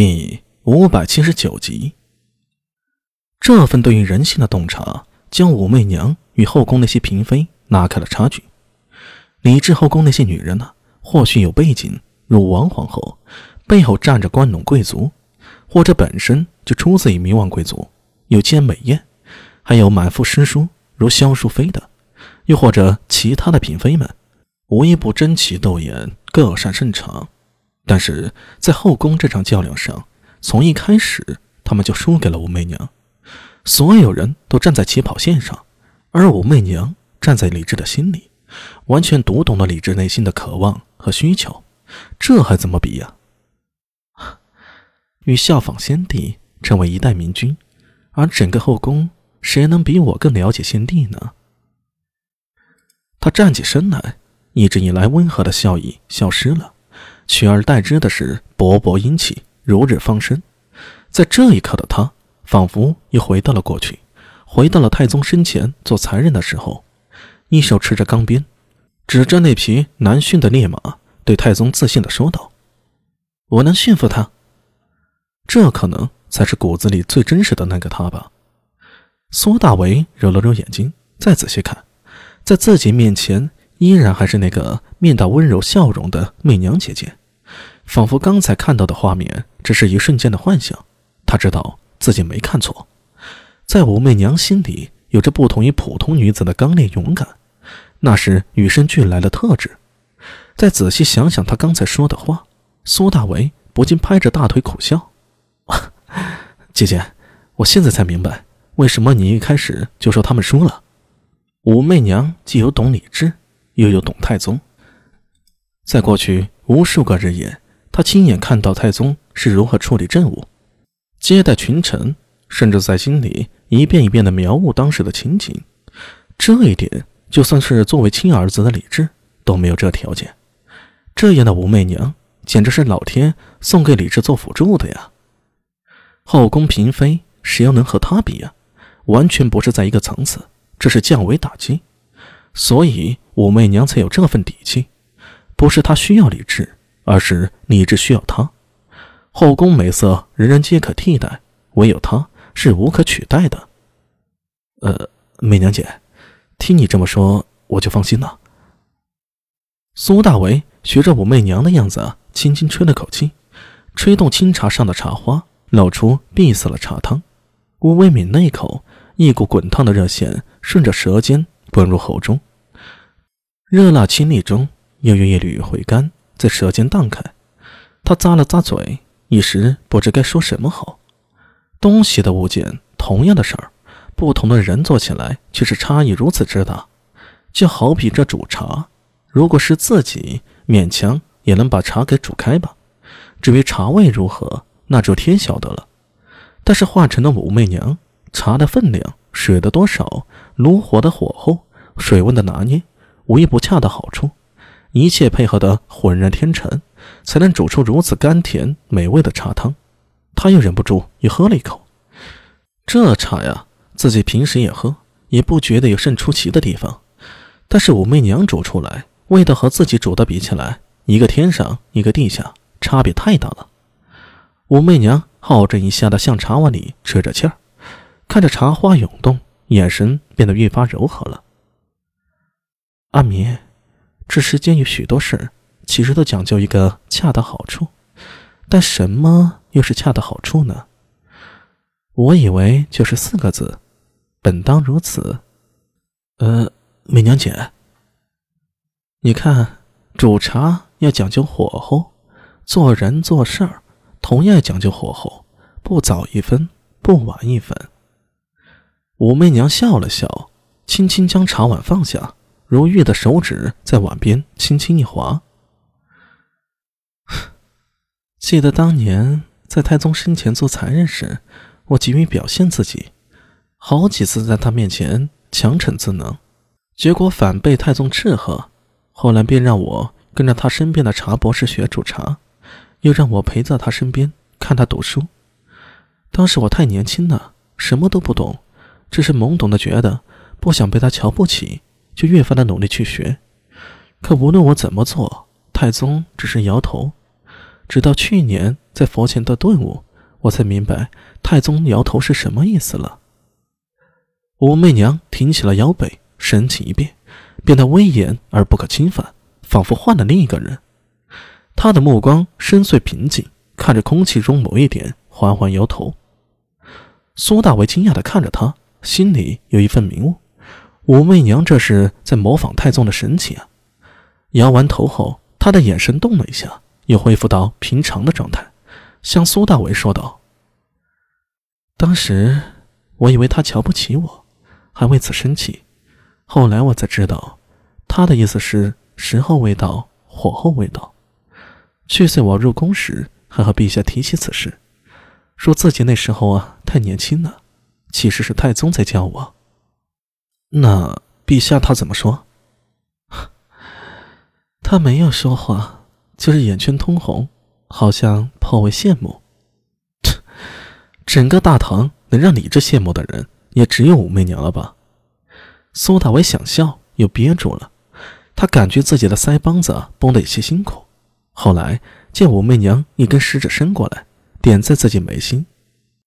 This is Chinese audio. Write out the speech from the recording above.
第五百七十九集，这份对于人性的洞察，将武媚娘与后宫那些嫔妃拉开了差距。李治后宫那些女人呢，或许有背景，如王皇后，背后站着关陇贵族，或者本身就出自于名望贵族，有兼美艳，还有满腹诗书，如萧淑妃的，又或者其他的嫔妃们，无一不争奇斗艳，各擅胜场。但是在后宫这场较量上，从一开始他们就输给了武媚娘。所有人都站在起跑线上，而武媚娘站在李治的心里，完全读懂了李治内心的渴望和需求。这还怎么比呀？与效仿先帝成为一代明君，而整个后宫谁能比我更了解先帝呢？他站起身来，一直以来温和的笑意消失了。取而代之的是勃勃英气，如日方升。在这一刻的他，仿佛又回到了过去，回到了太宗身前做才人的时候，一手持着钢鞭，指着那匹难驯的烈马，对太宗自信地说道：“我能驯服他。”这可能才是骨子里最真实的那个他吧。苏大为揉了揉眼睛，再仔细看，在自己面前。依然还是那个面带温柔笑容的媚娘姐姐，仿佛刚才看到的画面只是一瞬间的幻想。她知道自己没看错，在武媚娘心里有着不同于普通女子的刚烈勇敢，那是与生俱来的特质。再仔细想想她刚才说的话，苏大为不禁拍着大腿苦笑：“ 姐姐，我现在才明白，为什么你一开始就说他们输了。武媚娘既有懂理智。”又有懂太宗，在过去无数个日夜，他亲眼看到太宗是如何处理政务、接待群臣，甚至在心里一遍一遍地描摹当时的情景。这一点，就算是作为亲儿子的李治都没有这条件。这样的武媚娘，简直是老天送给李治做辅助的呀！后宫嫔妃，谁又能和她比呀？完全不是在一个层次，这是降维打击。所以。武媚娘才有这份底气，不是她需要李治，而是你只需要她。后宫美色人人皆可替代，唯有她是无可取代的。呃，媚娘姐，听你这么说，我就放心了。苏大为学着武媚娘的样子，轻轻吹了口气，吹动清茶上的茶花，露出碧色的茶汤。微微抿了一口，一股滚烫的热线顺着舌尖滚入喉中。热辣清丽中，又有一缕回甘在舌尖荡开。他咂了咂嘴，一时不知该说什么好。东西的物件，同样的事儿，不同的人做起来却是差异如此之大。就好比这煮茶，如果是自己，勉强也能把茶给煮开吧。至于茶味如何，那就天晓得了。但是化成了武媚娘，茶的分量、水的多少、炉火的火候、水温的拿捏。无一不恰到好处，一切配合得浑然天成，才能煮出如此甘甜美味的茶汤。他又忍不住又喝了一口。这茶呀，自己平时也喝，也不觉得有甚出奇的地方。但是武媚娘煮出来，味道和自己煮的比起来，一个天上一个地下，差别太大了。武媚娘好整以下的向茶碗里吹着气儿，看着茶花涌动，眼神变得愈发柔和了。阿弥，这世间有许多事，其实都讲究一个恰到好处。但什么又是恰到好处呢？我以为就是四个字：本当如此。呃，媚娘姐，你看，煮茶要讲究火候，做人做事儿同样讲究火候，不早一分，不晚一分。武媚娘笑了笑，轻轻将茶碗放下。如玉的手指在碗边轻轻一划。记得当年在太宗身前做才人时，我急于表现自己，好几次在他面前强逞自能，结果反被太宗斥喝。后来便让我跟着他身边的茶博士学煮茶，又让我陪在他身边看他读书。当时我太年轻了，什么都不懂，只是懵懂的觉得不想被他瞧不起。就越发的努力去学，可无论我怎么做，太宗只是摇头。直到去年在佛前的顿悟，我才明白太宗摇头是什么意思了。武媚娘挺起了腰背，神情一变，变得威严而不可侵犯，仿佛换了另一个人。她的目光深邃平静，看着空气中某一点，缓缓摇头。苏大为惊讶地看着他，心里有一份明悟：武媚娘这是在模仿太宗的神情啊！摇完头后，他的眼神动了一下，又恢复到平常的状态，向苏大为说道：“当时我以为他瞧不起我。”还为此生气，后来我才知道，他的意思是时候未到，火候未到。去岁我入宫时，还和陛下提起此事，说自己那时候啊太年轻了。其实是太宗在教我。那陛下他怎么说？他没有说话，就是眼圈通红，好像颇为羡慕。整个大唐能让你这羡慕的人。也只有武媚娘了吧？苏大伟想笑，又憋住了。他感觉自己的腮帮子绷得有些辛苦。后来见武媚娘一根食指伸过来，点在自己眉心，